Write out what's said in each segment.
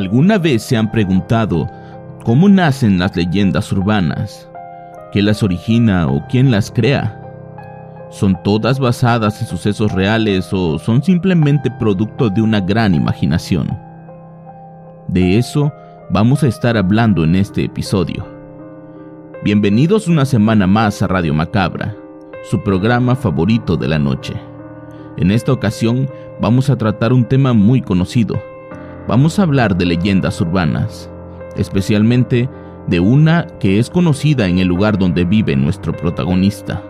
¿Alguna vez se han preguntado cómo nacen las leyendas urbanas? ¿Qué las origina o quién las crea? ¿Son todas basadas en sucesos reales o son simplemente producto de una gran imaginación? De eso vamos a estar hablando en este episodio. Bienvenidos una semana más a Radio Macabra, su programa favorito de la noche. En esta ocasión vamos a tratar un tema muy conocido, vamos a hablar de leyendas urbanas, especialmente de una que es conocida en el lugar donde vive nuestro protagonista.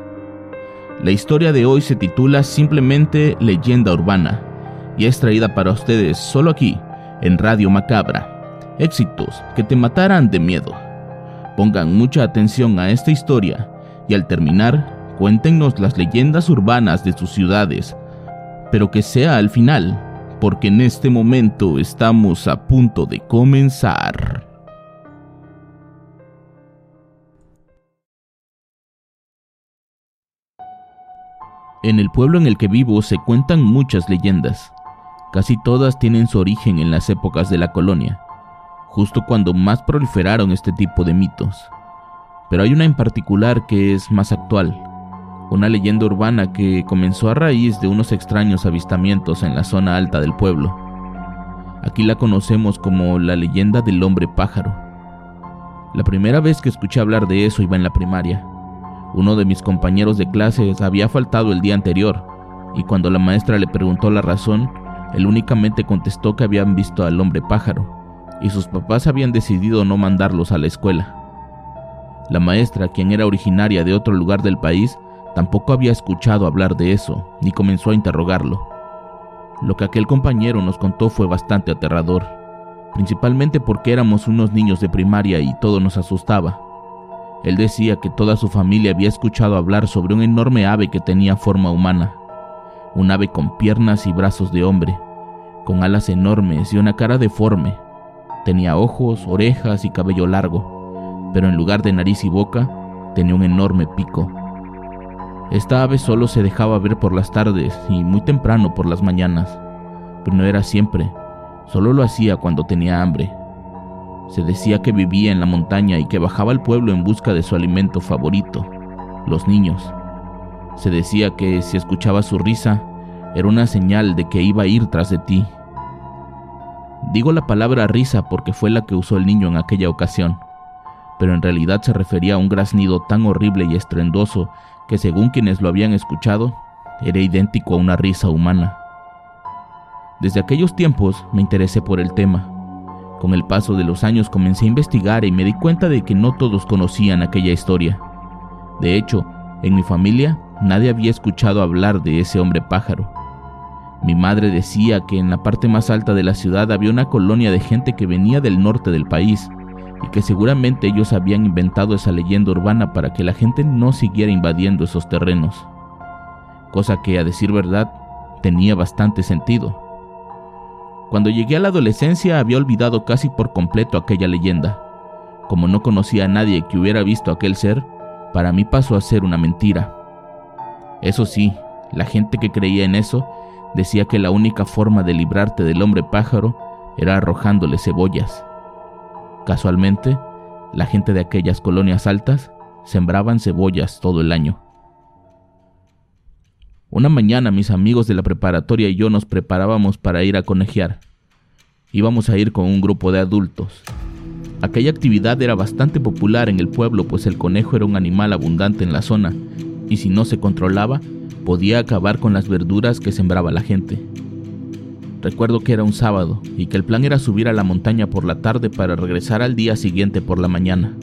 La historia de hoy se titula simplemente Leyenda Urbana y es traída para ustedes solo aquí, en Radio Macabra. Éxitos que te matarán de miedo. Pongan mucha atención a esta historia y al terminar, cuéntenos las leyendas urbanas de sus ciudades, pero que sea al final porque en este momento estamos a punto de comenzar. En el pueblo en el que vivo se cuentan muchas leyendas. Casi todas tienen su origen en las épocas de la colonia, justo cuando más proliferaron este tipo de mitos. Pero hay una en particular que es más actual, una leyenda urbana que comenzó a raíz de unos extraños avistamientos en la zona alta del pueblo. Aquí la conocemos como la leyenda del hombre pájaro. La primera vez que escuché hablar de eso iba en la primaria. Uno de mis compañeros de clases había faltado el día anterior, y cuando la maestra le preguntó la razón, él únicamente contestó que habían visto al hombre pájaro, y sus papás habían decidido no mandarlos a la escuela. La maestra, quien era originaria de otro lugar del país, Tampoco había escuchado hablar de eso, ni comenzó a interrogarlo. Lo que aquel compañero nos contó fue bastante aterrador, principalmente porque éramos unos niños de primaria y todo nos asustaba. Él decía que toda su familia había escuchado hablar sobre un enorme ave que tenía forma humana, un ave con piernas y brazos de hombre, con alas enormes y una cara deforme. Tenía ojos, orejas y cabello largo, pero en lugar de nariz y boca, tenía un enorme pico. Esta ave solo se dejaba ver por las tardes y muy temprano por las mañanas, pero no era siempre, solo lo hacía cuando tenía hambre. Se decía que vivía en la montaña y que bajaba al pueblo en busca de su alimento favorito, los niños. Se decía que si escuchaba su risa, era una señal de que iba a ir tras de ti. Digo la palabra risa porque fue la que usó el niño en aquella ocasión, pero en realidad se refería a un graznido tan horrible y estruendoso que según quienes lo habían escuchado, era idéntico a una risa humana. Desde aquellos tiempos me interesé por el tema. Con el paso de los años comencé a investigar y me di cuenta de que no todos conocían aquella historia. De hecho, en mi familia nadie había escuchado hablar de ese hombre pájaro. Mi madre decía que en la parte más alta de la ciudad había una colonia de gente que venía del norte del país y que seguramente ellos habían inventado esa leyenda urbana para que la gente no siguiera invadiendo esos terrenos, cosa que a decir verdad tenía bastante sentido. Cuando llegué a la adolescencia había olvidado casi por completo aquella leyenda. Como no conocía a nadie que hubiera visto aquel ser, para mí pasó a ser una mentira. Eso sí, la gente que creía en eso decía que la única forma de librarte del hombre pájaro era arrojándole cebollas. Casualmente, la gente de aquellas colonias altas sembraban cebollas todo el año. Una mañana mis amigos de la preparatoria y yo nos preparábamos para ir a conejear. Íbamos a ir con un grupo de adultos. Aquella actividad era bastante popular en el pueblo pues el conejo era un animal abundante en la zona y si no se controlaba podía acabar con las verduras que sembraba la gente. Recuerdo que era un sábado y que el plan era subir a la montaña por la tarde para regresar al día siguiente por la mañana.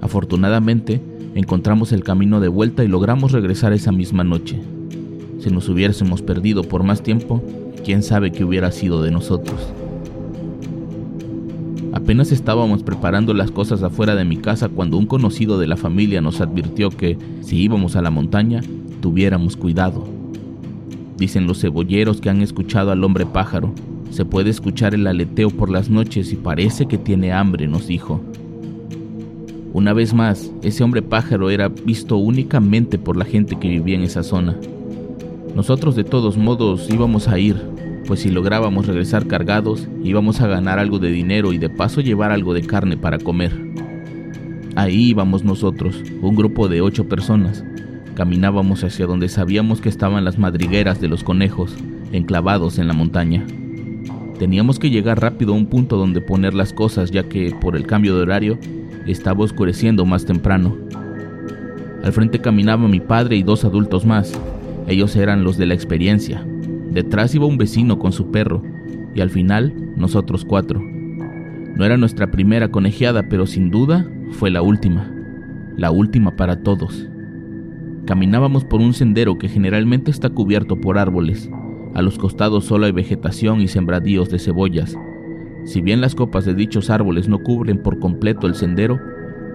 Afortunadamente, Encontramos el camino de vuelta y logramos regresar esa misma noche. Si nos hubiésemos perdido por más tiempo, quién sabe qué hubiera sido de nosotros. Apenas estábamos preparando las cosas afuera de mi casa cuando un conocido de la familia nos advirtió que, si íbamos a la montaña, tuviéramos cuidado. Dicen los cebolleros que han escuchado al hombre pájaro. Se puede escuchar el aleteo por las noches y parece que tiene hambre, nos dijo. Una vez más, ese hombre pájaro era visto únicamente por la gente que vivía en esa zona. Nosotros de todos modos íbamos a ir, pues si lográbamos regresar cargados, íbamos a ganar algo de dinero y de paso llevar algo de carne para comer. Ahí íbamos nosotros, un grupo de ocho personas. Caminábamos hacia donde sabíamos que estaban las madrigueras de los conejos, enclavados en la montaña. Teníamos que llegar rápido a un punto donde poner las cosas ya que, por el cambio de horario, estaba oscureciendo más temprano. Al frente caminaba mi padre y dos adultos más. Ellos eran los de la experiencia, Detrás iba un vecino con su perro y al final nosotros cuatro. No era nuestra primera conejeada, pero sin duda fue la última. La última para todos. Caminábamos por un sendero que generalmente está cubierto por árboles. A los costados solo hay vegetación y sembradíos de cebollas. Si bien las copas de dichos árboles no cubren por completo el sendero,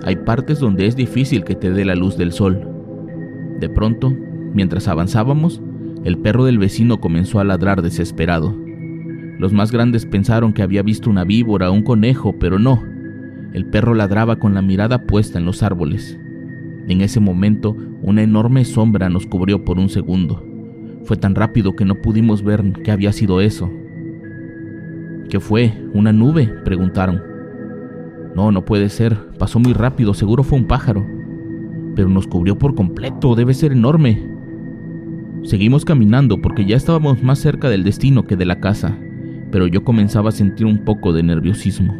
hay partes donde es difícil que te dé la luz del sol. De pronto, mientras avanzábamos, el perro del vecino comenzó a ladrar desesperado. Los más grandes pensaron que había visto una víbora o un conejo, pero no. El perro ladraba con la mirada puesta en los árboles. En ese momento, una enorme sombra nos cubrió por un segundo. Fue tan rápido que no pudimos ver qué había sido eso. ¿Qué fue? ¿Una nube? preguntaron. No, no puede ser. Pasó muy rápido, seguro fue un pájaro. Pero nos cubrió por completo, debe ser enorme. Seguimos caminando porque ya estábamos más cerca del destino que de la casa, pero yo comenzaba a sentir un poco de nerviosismo.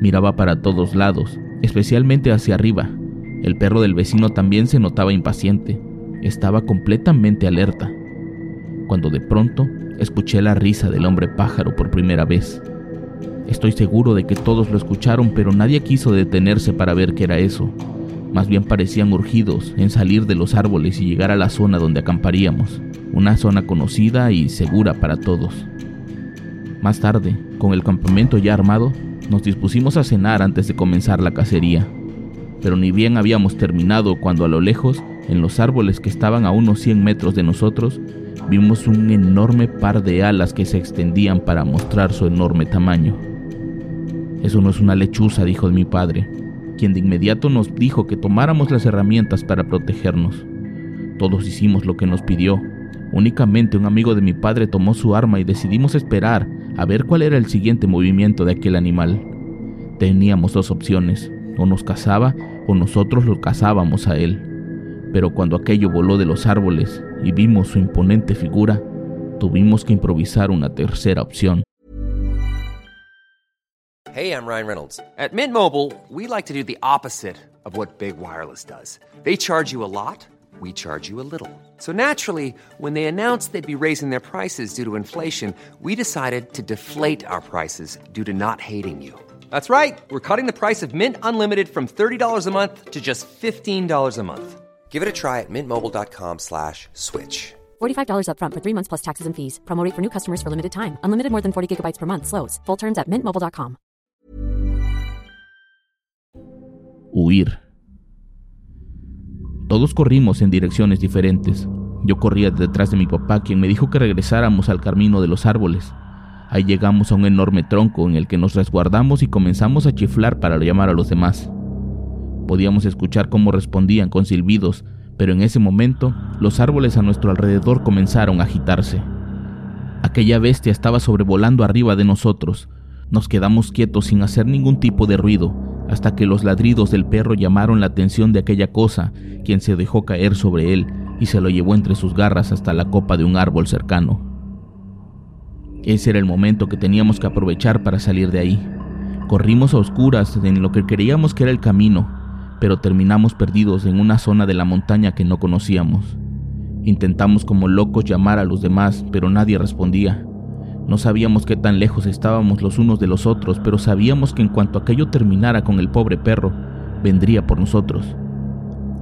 Miraba para todos lados, especialmente hacia arriba. El perro del vecino también se notaba impaciente, estaba completamente alerta. Cuando de pronto escuché la risa del hombre pájaro por primera vez. Estoy seguro de que todos lo escucharon, pero nadie quiso detenerse para ver qué era eso. Más bien parecían urgidos en salir de los árboles y llegar a la zona donde acamparíamos, una zona conocida y segura para todos. Más tarde, con el campamento ya armado, nos dispusimos a cenar antes de comenzar la cacería. Pero ni bien habíamos terminado cuando a lo lejos, en los árboles que estaban a unos 100 metros de nosotros, vimos un enorme par de alas que se extendían para mostrar su enorme tamaño. Eso no es una lechuza, dijo mi padre quien de inmediato nos dijo que tomáramos las herramientas para protegernos. Todos hicimos lo que nos pidió. Únicamente un amigo de mi padre tomó su arma y decidimos esperar a ver cuál era el siguiente movimiento de aquel animal. Teníamos dos opciones, o nos cazaba o nosotros lo cazábamos a él. Pero cuando aquello voló de los árboles y vimos su imponente figura, tuvimos que improvisar una tercera opción. Hey, I'm Ryan Reynolds. At Mint Mobile, we like to do the opposite of what Big Wireless does. They charge you a lot, we charge you a little. So naturally, when they announced they'd be raising their prices due to inflation, we decided to deflate our prices due to not hating you. That's right. We're cutting the price of Mint Unlimited from $30 a month to just $15 a month. Give it a try at mintmobile.com slash switch. $45 upfront for three months plus taxes and fees. Promo rate for new customers for limited time. Unlimited more than 40 gigabytes per month. Slows. Full terms at mintmobile.com. huir. Todos corrimos en direcciones diferentes. Yo corría detrás de mi papá, quien me dijo que regresáramos al camino de los árboles. Ahí llegamos a un enorme tronco en el que nos resguardamos y comenzamos a chiflar para llamar a los demás. Podíamos escuchar cómo respondían con silbidos, pero en ese momento los árboles a nuestro alrededor comenzaron a agitarse. Aquella bestia estaba sobrevolando arriba de nosotros. Nos quedamos quietos sin hacer ningún tipo de ruido, hasta que los ladridos del perro llamaron la atención de aquella cosa, quien se dejó caer sobre él y se lo llevó entre sus garras hasta la copa de un árbol cercano. Ese era el momento que teníamos que aprovechar para salir de ahí. Corrimos a oscuras en lo que creíamos que era el camino, pero terminamos perdidos en una zona de la montaña que no conocíamos. Intentamos como locos llamar a los demás, pero nadie respondía. No sabíamos qué tan lejos estábamos los unos de los otros, pero sabíamos que en cuanto aquello terminara con el pobre perro, vendría por nosotros.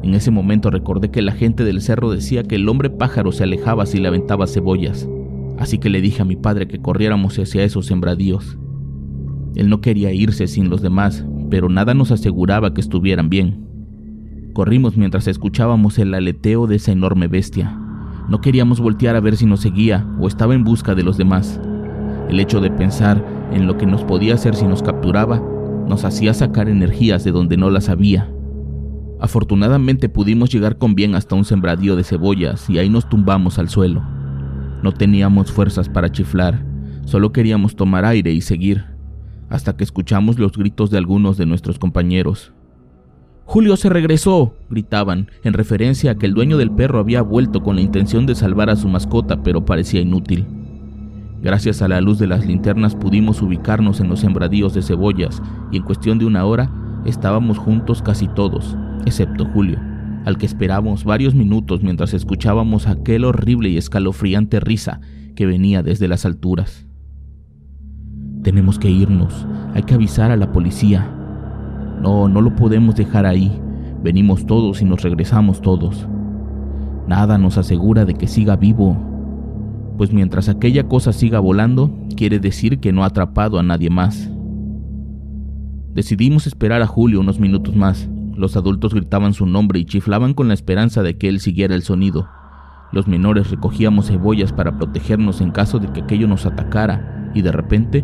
En ese momento recordé que la gente del cerro decía que el hombre pájaro se alejaba si le aventaba cebollas, así que le dije a mi padre que corriéramos hacia esos sembradíos. Él no quería irse sin los demás, pero nada nos aseguraba que estuvieran bien. Corrimos mientras escuchábamos el aleteo de esa enorme bestia. No queríamos voltear a ver si nos seguía o estaba en busca de los demás. El hecho de pensar en lo que nos podía hacer si nos capturaba nos hacía sacar energías de donde no las había. Afortunadamente pudimos llegar con bien hasta un sembradío de cebollas y ahí nos tumbamos al suelo. No teníamos fuerzas para chiflar, solo queríamos tomar aire y seguir, hasta que escuchamos los gritos de algunos de nuestros compañeros. Julio se regresó, gritaban, en referencia a que el dueño del perro había vuelto con la intención de salvar a su mascota, pero parecía inútil. Gracias a la luz de las linternas pudimos ubicarnos en los sembradíos de cebollas y en cuestión de una hora estábamos juntos casi todos, excepto Julio, al que esperábamos varios minutos mientras escuchábamos aquel horrible y escalofriante risa que venía desde las alturas. Tenemos que irnos, hay que avisar a la policía. No, no lo podemos dejar ahí. Venimos todos y nos regresamos todos. Nada nos asegura de que siga vivo pues mientras aquella cosa siga volando, quiere decir que no ha atrapado a nadie más. Decidimos esperar a Julio unos minutos más. Los adultos gritaban su nombre y chiflaban con la esperanza de que él siguiera el sonido. Los menores recogíamos cebollas para protegernos en caso de que aquello nos atacara, y de repente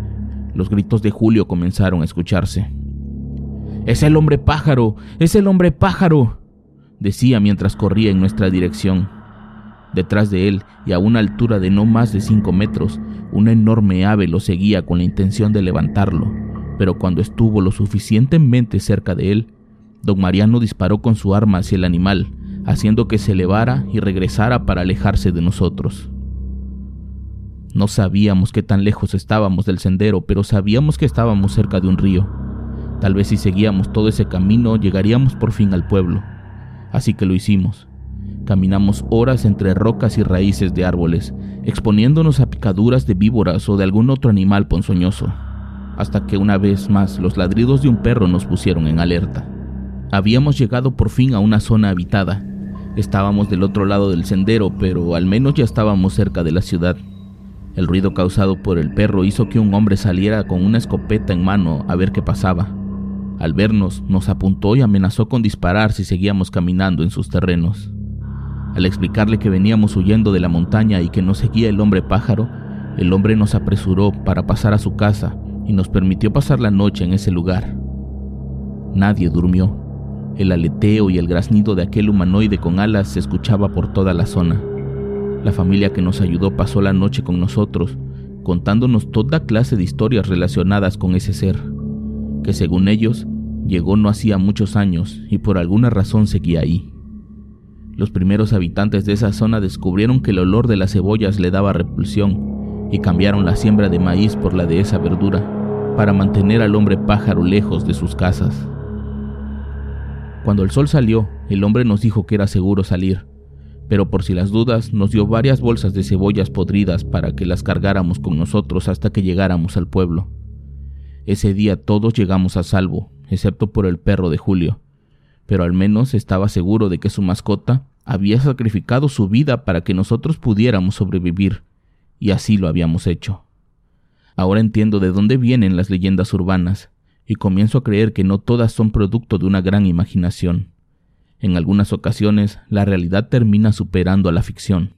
los gritos de Julio comenzaron a escucharse. Es el hombre pájaro, es el hombre pájaro, decía mientras corría en nuestra dirección. Detrás de él, y a una altura de no más de cinco metros, una enorme ave lo seguía con la intención de levantarlo, pero cuando estuvo lo suficientemente cerca de él, don Mariano disparó con su arma hacia el animal, haciendo que se elevara y regresara para alejarse de nosotros. No sabíamos qué tan lejos estábamos del sendero, pero sabíamos que estábamos cerca de un río. Tal vez si seguíamos todo ese camino llegaríamos por fin al pueblo. Así que lo hicimos. Caminamos horas entre rocas y raíces de árboles, exponiéndonos a picaduras de víboras o de algún otro animal ponzoñoso, hasta que una vez más los ladridos de un perro nos pusieron en alerta. Habíamos llegado por fin a una zona habitada. Estábamos del otro lado del sendero, pero al menos ya estábamos cerca de la ciudad. El ruido causado por el perro hizo que un hombre saliera con una escopeta en mano a ver qué pasaba. Al vernos, nos apuntó y amenazó con disparar si seguíamos caminando en sus terrenos. Al explicarle que veníamos huyendo de la montaña y que nos seguía el hombre pájaro, el hombre nos apresuró para pasar a su casa y nos permitió pasar la noche en ese lugar. Nadie durmió. El aleteo y el graznido de aquel humanoide con alas se escuchaba por toda la zona. La familia que nos ayudó pasó la noche con nosotros, contándonos toda clase de historias relacionadas con ese ser, que según ellos llegó no hacía muchos años y por alguna razón seguía ahí. Los primeros habitantes de esa zona descubrieron que el olor de las cebollas le daba repulsión y cambiaron la siembra de maíz por la de esa verdura para mantener al hombre pájaro lejos de sus casas. Cuando el sol salió, el hombre nos dijo que era seguro salir, pero por si las dudas nos dio varias bolsas de cebollas podridas para que las cargáramos con nosotros hasta que llegáramos al pueblo. Ese día todos llegamos a salvo, excepto por el perro de Julio, pero al menos estaba seguro de que su mascota había sacrificado su vida para que nosotros pudiéramos sobrevivir, y así lo habíamos hecho. Ahora entiendo de dónde vienen las leyendas urbanas, y comienzo a creer que no todas son producto de una gran imaginación. En algunas ocasiones la realidad termina superando a la ficción.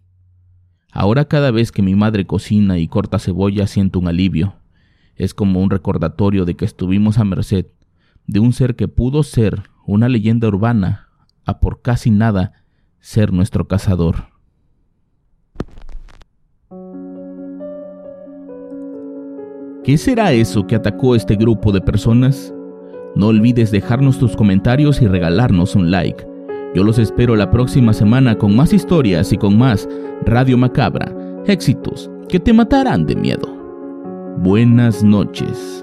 Ahora cada vez que mi madre cocina y corta cebolla siento un alivio. Es como un recordatorio de que estuvimos a merced de un ser que pudo ser una leyenda urbana a por casi nada ser nuestro cazador. ¿Qué será eso que atacó este grupo de personas? No olvides dejarnos tus comentarios y regalarnos un like. Yo los espero la próxima semana con más historias y con más Radio Macabra, éxitos que te matarán de miedo. Buenas noches.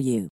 you.